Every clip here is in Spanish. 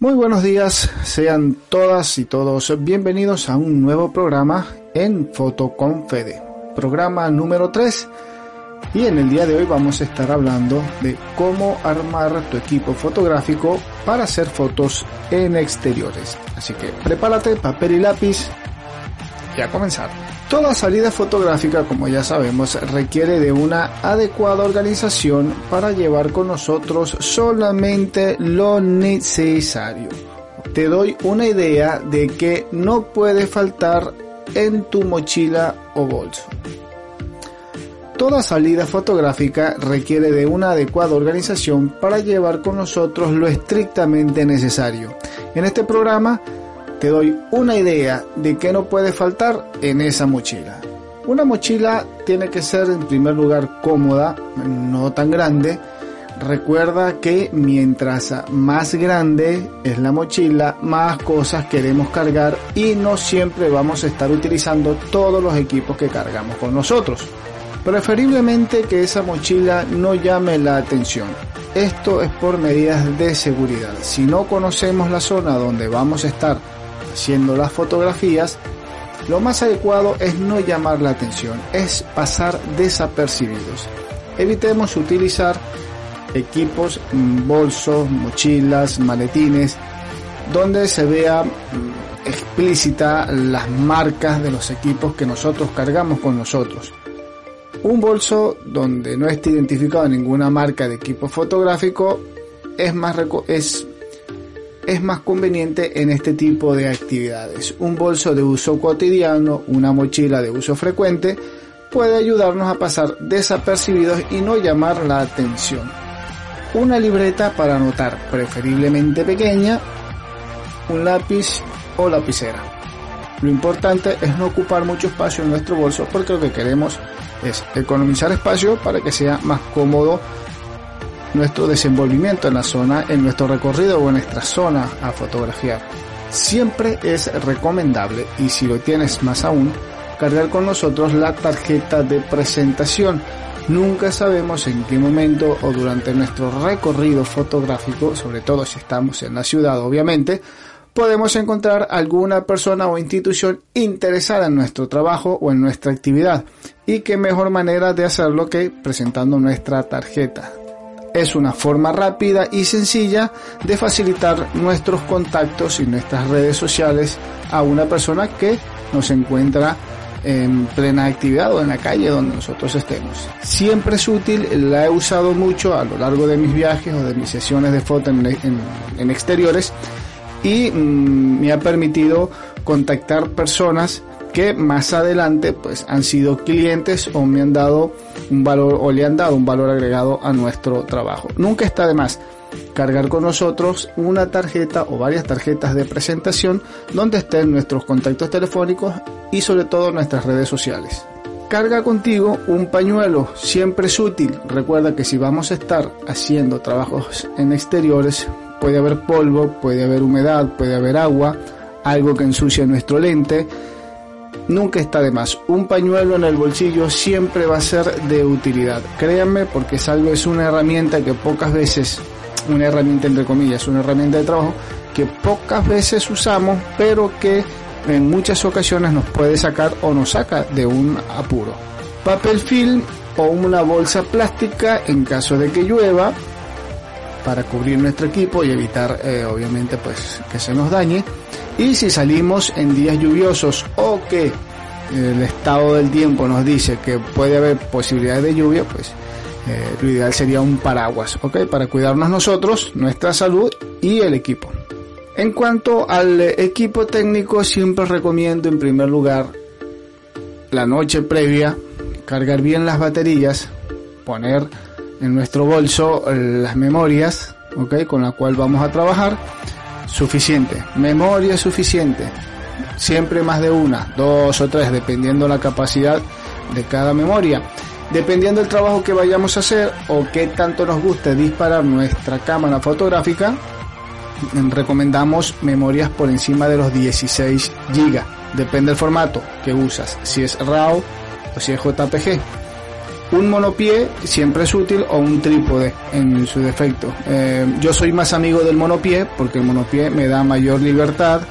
Muy buenos días, sean todas y todos bienvenidos a un nuevo programa en Foto con Fede, programa número 3 y en el día de hoy vamos a estar hablando de cómo armar tu equipo fotográfico para hacer fotos en exteriores. Así que prepárate papel y lápiz y a comenzar. Toda salida fotográfica, como ya sabemos, requiere de una adecuada organización para llevar con nosotros solamente lo necesario. Te doy una idea de que no puede faltar en tu mochila o bolso. Toda salida fotográfica requiere de una adecuada organización para llevar con nosotros lo estrictamente necesario. En este programa te doy una idea de qué no puede faltar en esa mochila. Una mochila tiene que ser en primer lugar cómoda, no tan grande. Recuerda que mientras más grande es la mochila, más cosas queremos cargar y no siempre vamos a estar utilizando todos los equipos que cargamos con nosotros. Preferiblemente que esa mochila no llame la atención. Esto es por medidas de seguridad. Si no conocemos la zona donde vamos a estar haciendo las fotografías, lo más adecuado es no llamar la atención, es pasar desapercibidos. Evitemos utilizar equipos, bolsos, mochilas, maletines, donde se vea mm, explícita las marcas de los equipos que nosotros cargamos con nosotros. Un bolso donde no esté identificado ninguna marca de equipo fotográfico es más, es es más conveniente en este tipo de actividades. Un bolso de uso cotidiano, una mochila de uso frecuente, puede ayudarnos a pasar desapercibidos y no llamar la atención. Una libreta para anotar, preferiblemente pequeña, un lápiz o lapicera. Lo importante es no ocupar mucho espacio en nuestro bolso porque lo que queremos es economizar espacio para que sea más cómodo nuestro desenvolvimiento en la zona, en nuestro recorrido o en nuestra zona a fotografiar. Siempre es recomendable, y si lo tienes más aún, cargar con nosotros la tarjeta de presentación. Nunca sabemos en qué momento o durante nuestro recorrido fotográfico, sobre todo si estamos en la ciudad obviamente, podemos encontrar alguna persona o institución interesada en nuestro trabajo o en nuestra actividad. Y qué mejor manera de hacerlo que presentando nuestra tarjeta es una forma rápida y sencilla de facilitar nuestros contactos y nuestras redes sociales a una persona que nos encuentra en plena actividad o en la calle donde nosotros estemos. Siempre es útil, la he usado mucho a lo largo de mis viajes o de mis sesiones de foto en, exteriores y mm, me ha permitido contactar personas que más adelante pues han sido clientes o me han dado un valor o le han dado un valor agregado a nuestro trabajo. Nunca está de más cargar con nosotros una tarjeta o varias tarjetas de presentación donde estén nuestros contactos telefónicos y sobre todo nuestras redes sociales. Carga contigo un pañuelo, siempre es útil. Recuerda que si vamos a estar haciendo trabajos en exteriores, puede haber polvo, puede haber humedad, puede haber agua, algo que ensucie nuestro lente nunca está de más. Un pañuelo en el bolsillo siempre va a ser de utilidad. Créanme porque es algo, es una herramienta que pocas veces, una herramienta entre comillas, una herramienta de trabajo que pocas veces usamos, pero que en muchas ocasiones nos puede sacar o nos saca de un apuro. Papel film o una bolsa plástica en caso de que llueva para cubrir nuestro equipo y evitar eh, obviamente pues que se nos dañe y si salimos en días lluviosos o que el estado del tiempo nos dice que puede haber posibilidades de lluvia, pues eh, lo ideal sería un paraguas, ¿ok? Para cuidarnos nosotros, nuestra salud y el equipo. En cuanto al equipo técnico, siempre recomiendo en primer lugar la noche previa, cargar bien las baterías, poner en nuestro bolso las memorias, ¿ok? Con la cual vamos a trabajar suficiente, memoria suficiente, siempre más de una, dos o tres, dependiendo la capacidad de cada memoria. Dependiendo del trabajo que vayamos a hacer o qué tanto nos guste disparar nuestra cámara fotográfica, recomendamos memorias por encima de los 16 GB. Depende del formato que usas, si es RAW o si es JPG. Un monopié siempre es útil o un trípode en su defecto. Eh, yo soy más amigo del monopié porque el monopié me da mayor libertad,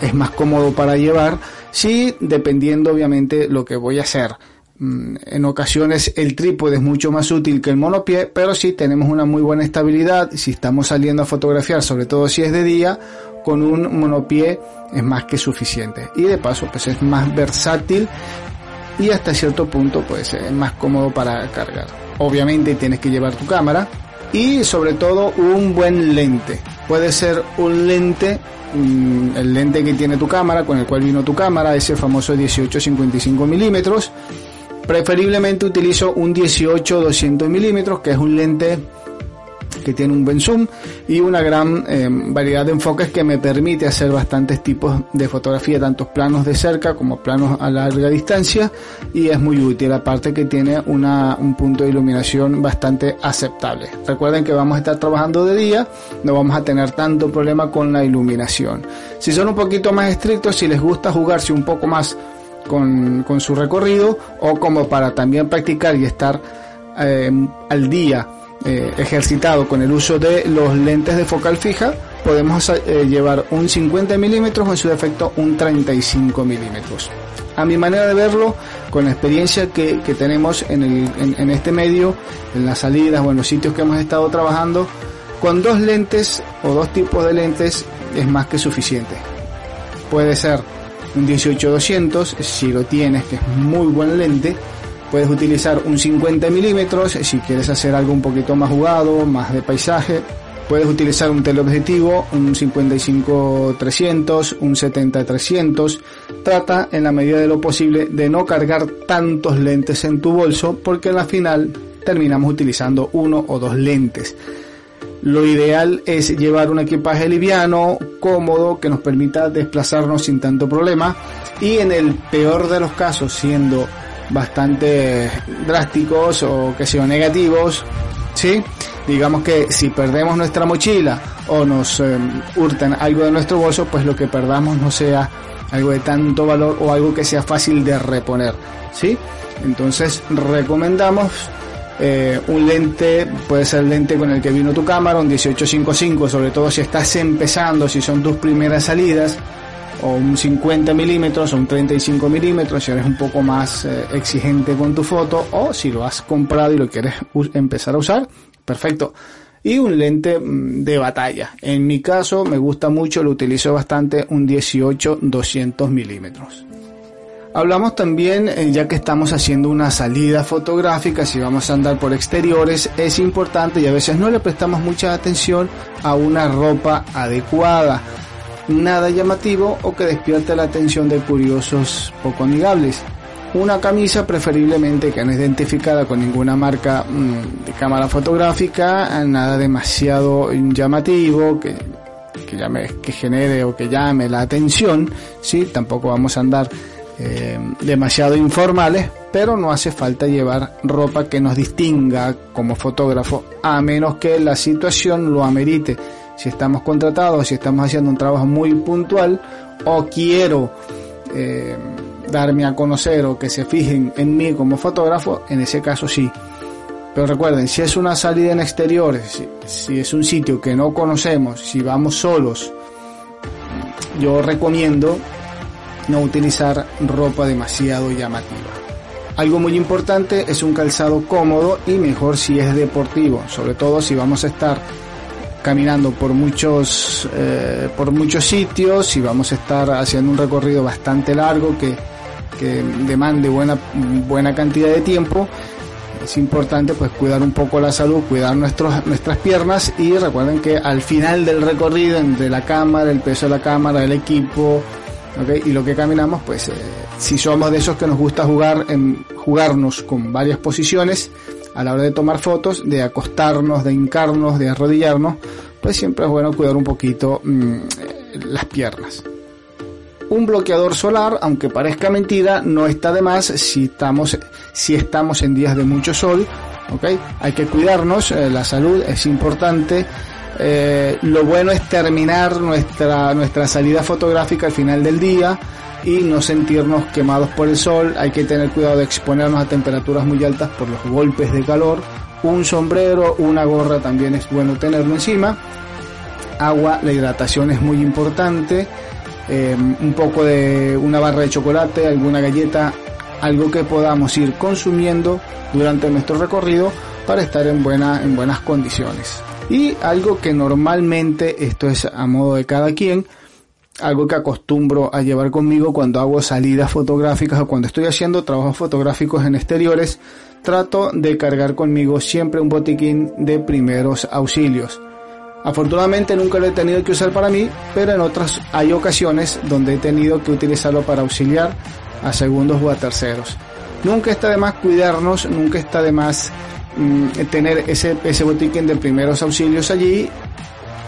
es más cómodo para llevar, sí, dependiendo obviamente lo que voy a hacer. Mm, en ocasiones el trípode es mucho más útil que el monopié, pero si tenemos una muy buena estabilidad, si estamos saliendo a fotografiar, sobre todo si es de día, con un monopié es más que suficiente. Y de paso, pues es más versátil y hasta cierto punto pues es más cómodo para cargar. Obviamente tienes que llevar tu cámara y sobre todo un buen lente. Puede ser un lente, mm, el lente que tiene tu cámara, con el cual vino tu cámara, ese famoso 18-55 milímetros. Preferiblemente utilizo un 18-200 milímetros, que es un lente que tiene un buen zoom y una gran eh, variedad de enfoques que me permite hacer bastantes tipos de fotografía, tanto planos de cerca como planos a larga distancia y es muy útil, aparte que tiene un punto de iluminación bastante aceptable. Recuerden que vamos a estar trabajando de día, no vamos a tener tanto problema con la iluminación. Si son un poquito más estrictos, si les gusta jugarse un poco más con, con su recorrido o como para también practicar y estar eh, al día eh, ejercitado con el uso de los lentes de focal fija, podemos eh, llevar un 50 milímetros o en su defecto un 35 milímetros. A mi manera de verlo, con la experiencia que, tenemos en, en, este medio, en las salidas o en los sitios que hemos estado trabajando, con dos lentes o dos tipos de lentes es más que suficiente. Puede ser un 18-200 si lo tienes, que es muy buen lente, Puedes utilizar un 50 milímetros si quieres hacer algo un poquito más jugado, más de paisaje. Puedes utilizar un teleobjetivo, un 55-300, un 70-300. Trata en la medida de lo posible de no cargar tantos lentes en tu bolso porque la final terminamos utilizando uno o dos lentes. Lo ideal es llevar un equipaje liviano, cómodo, que nos permita desplazarnos sin tanto problema y en el peor de los casos, siendo bastante drásticos o que sean negativos, ¿sí? Digamos que si perdemos nuestra mochila o nos em, hurtan algo de nuestro bolso, pues lo que perdamos no sea algo de tanto valor o algo que sea fácil de reponer, ¿sí? Entonces recomendamos eh, un lente, puede ser el lente con el que vino tu cámara, un 1855, sobre todo si estás empezando, si son tus primeras salidas, o un 50 milímetros o un 35 milímetros si eres un poco más eh, exigente con tu foto o si lo has comprado y lo quieres empezar a usar, perfecto. Y un lente mm, de batalla. En mi caso me gusta mucho, lo utilizo bastante, un 18-200 milímetros. Hablamos también, eh, ya que estamos haciendo una salida fotográfica, si vamos a andar por exteriores, es importante y a veces no le prestamos mucha atención a una ropa adecuada nada llamativo o que despierte la atención de curiosos poco amigables. Una camisa preferiblemente que no es identificada con ninguna marca mm, de cámara fotográfica, nada demasiado llamativo, que, que, llame, genere o que llame la atención, ¿sí? tampoco vamos a andar eh, demasiado informales, pero no hace falta llevar ropa que nos distinga como fotógrafo, a menos que la situación lo amerite si estamos contratados, si estamos haciendo un trabajo muy puntual o quiero eh, darme a conocer o que se fijen en mí como fotógrafo, en ese caso sí. Pero recuerden, si es una salida en exteriores, si, es un sitio que no conocemos, si vamos solos, yo recomiendo no utilizar ropa demasiado llamativa. Algo muy importante es un calzado cómodo y mejor si es deportivo, sobre todo si vamos a estar caminando por muchos, eh, por muchos sitios y vamos a estar haciendo un recorrido bastante largo que, que demande buena, buena cantidad de tiempo. Es importante pues cuidar un poco la salud, cuidar nuestros, nuestras piernas y recuerden que al final del recorrido entre la cámara, el peso de la cámara, el equipo, y lo que caminamos, pues eh, si somos de esos que nos gusta jugar jugarnos con varias posiciones, a la hora de tomar fotos, de acostarnos, de hincarnos, de arrodillarnos, pues siempre es bueno cuidar un poquito mm, las piernas. Un bloqueador solar, aunque parezca mentira, no está de más si estamos, si estamos en días de mucho sol. Hay que cuidarnos, eh, la salud es importante. Eh, lo bueno es terminar nuestra, nuestra salida fotográfica al final del día, y no sentirnos quemados por el sol. Hay que tener cuidado de exponernos a temperaturas muy altas por los golpes de calor. Un sombrero, una gorra también es bueno tenerlo encima. Agua, la hidratación es muy importante. Eh, un poco de una barra de chocolate, alguna galleta, algo que podamos ir consumiendo durante nuestro recorrido para estar en, buena, en buenas condiciones. Y algo que normalmente, esto es a modo de cada quien, algo que acostumbro a llevar conmigo cuando hago salidas fotográficas o cuando estoy haciendo trabajos fotográficos en exteriores, trato de cargar conmigo siempre un botiquín de primeros auxilios. Afortunadamente nunca lo he tenido que usar para mí, pero en otras hay ocasiones donde he tenido que utilizarlo para auxiliar a segundos o a terceros. Nunca está de más cuidarnos, nunca está de más mm, tener ese, ese botiquín de primeros auxilios allí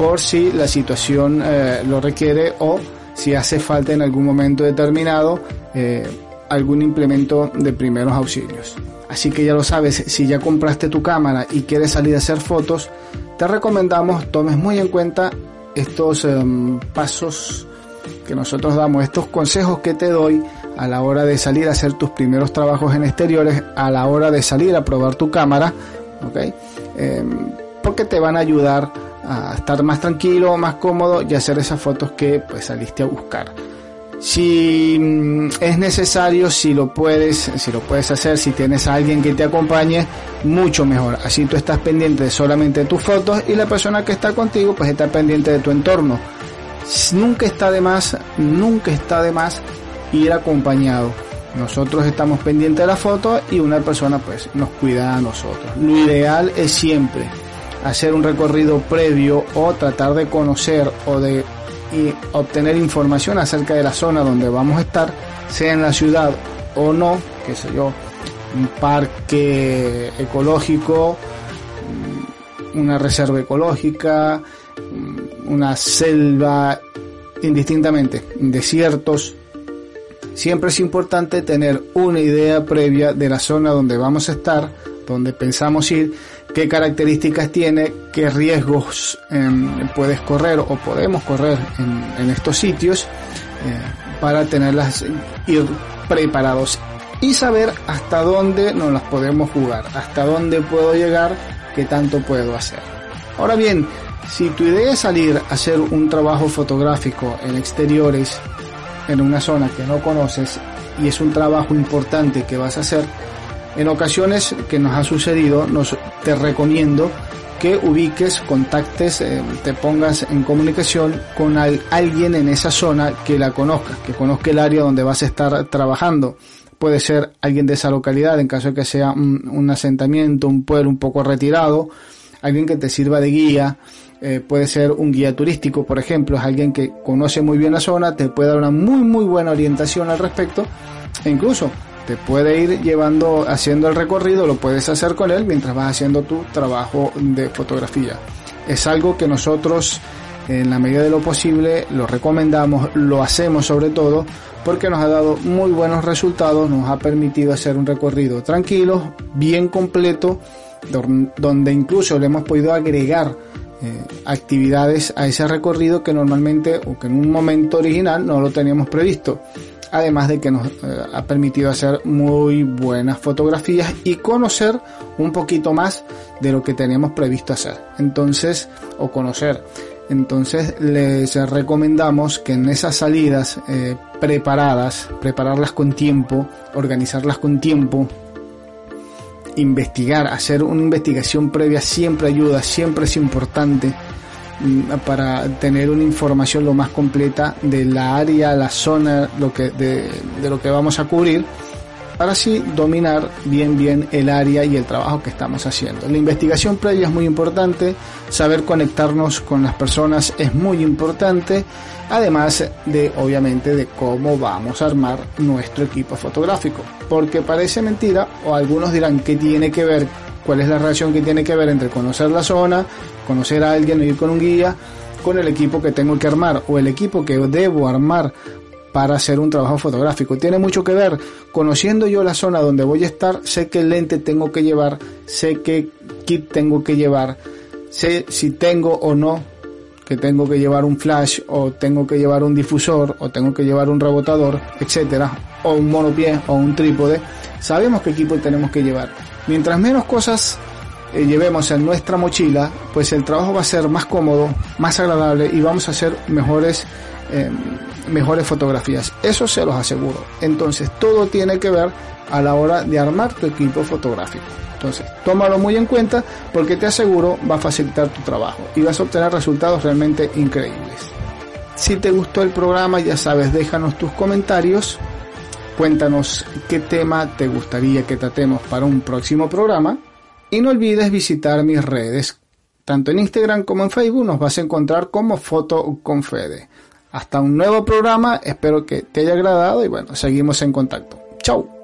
por si la situación eh, lo requiere o si hace falta en algún momento determinado eh, algún implemento de primeros auxilios. Así que ya lo sabes, si ya compraste tu cámara y quieres salir a hacer fotos, te recomendamos tomes muy en cuenta estos em, pasos que nosotros damos, estos consejos que te doy a la hora de salir a hacer tus primeros trabajos en exteriores, a la hora de salir a probar tu cámara, ¿ok? Em, porque te van a ayudar a estar más tranquilo, más cómodo y hacer esas fotos que pues saliste a buscar. Si mm, es necesario, si lo puedes, si lo puedes hacer, si tienes a alguien que te acompañe, mucho mejor. Así tú estás pendiente de solamente tus fotos y la persona que está contigo pues está pendiente de tu entorno. Nunca está de más, nunca está de más ir acompañado. Nosotros estamos pendientes de la foto y una persona pues nos cuida a nosotros. Lo ideal es siempre hacer un recorrido previo o tratar de conocer o de y obtener información acerca de la zona donde vamos a estar, sea en la ciudad o no, qué sé yo, un parque ecológico, una reserva ecológica, una selva, indistintamente, desiertos. Siempre es importante tener una idea previa de la zona donde vamos a estar, donde pensamos ir qué características tiene, qué riesgos em, puedes correr o podemos correr en, estos sitios eh, para tenerlas, ir preparados y saber hasta dónde nos las podemos jugar, hasta dónde puedo llegar, qué tanto puedo hacer. Ahora bien, si tu idea es salir a hacer un trabajo fotográfico en exteriores, en una zona que no conoces y es un trabajo importante que vas a hacer, en ocasiones que nos ha sucedido, nos, te recomiendo que ubiques, contactes, eh, te pongas en comunicación con alguien en esa zona que la conozca, que conozca el área donde vas a estar trabajando. Puede ser alguien de esa localidad, en caso de que sea un, asentamiento, un pueblo un poco retirado, alguien que te sirva de guía, eh, puede ser un guía turístico, por ejemplo, es alguien que conoce muy bien la zona, te puede dar una muy muy buena orientación al respecto, e incluso te puede ir llevando, haciendo el recorrido, lo puedes hacer con él mientras vas haciendo tu trabajo de fotografía. Es algo que nosotros en la medida de lo posible lo recomendamos, lo hacemos sobre todo porque nos ha dado muy buenos resultados, nos ha permitido hacer un recorrido tranquilo, bien completo, donde incluso le hemos podido agregar eh, actividades a ese recorrido que normalmente o que en un momento original no lo teníamos previsto además de que nos eh, ha permitido hacer muy buenas fotografías y conocer un poquito más de lo que teníamos previsto hacer. Entonces, o conocer. Entonces les recomendamos que en esas salidas eh, preparadas, prepararlas con tiempo, organizarlas con tiempo, investigar, hacer una investigación previa siempre ayuda, siempre es importante para tener una información lo más completa de la área, la zona, lo que, de, de lo que vamos a cubrir, para así dominar bien bien el área y el trabajo que estamos haciendo. La investigación previa es muy importante, saber conectarnos con las personas es muy importante, además de obviamente de cómo vamos a armar nuestro equipo fotográfico, porque parece mentira o algunos dirán que tiene que ver cuál es la relación que tiene que ver entre conocer la zona, conocer a alguien, ir con un guía, con el equipo que tengo que armar o el equipo que debo armar para hacer un trabajo fotográfico. Tiene mucho que ver. Conociendo yo la zona donde voy a estar, sé qué lente tengo que llevar, sé qué kit tengo que llevar, sé si tengo o no que tengo que llevar un flash o tengo que llevar un difusor o tengo que llevar un rebotador, etcétera, o un monopié o un trípode, sabemos qué equipo tenemos que llevar. Mientras menos cosas eh, llevemos en nuestra mochila, pues el trabajo va a ser más cómodo, más agradable y vamos a hacer mejores em, mejores fotografías. Eso se los aseguro. Entonces todo tiene que ver a la hora de armar tu equipo fotográfico. Entonces, tómalo muy en cuenta porque te aseguro va a facilitar tu trabajo y vas a obtener resultados realmente increíbles. Si te gustó el programa, ya sabes, déjanos tus comentarios. Cuéntanos qué tema te gustaría que tratemos para un próximo programa. Y no olvides visitar mis redes. Tanto en Instagram como en Facebook nos vas a encontrar como Foto. Hasta un nuevo programa, espero que te haya agradado y bueno, seguimos en contacto. Chao.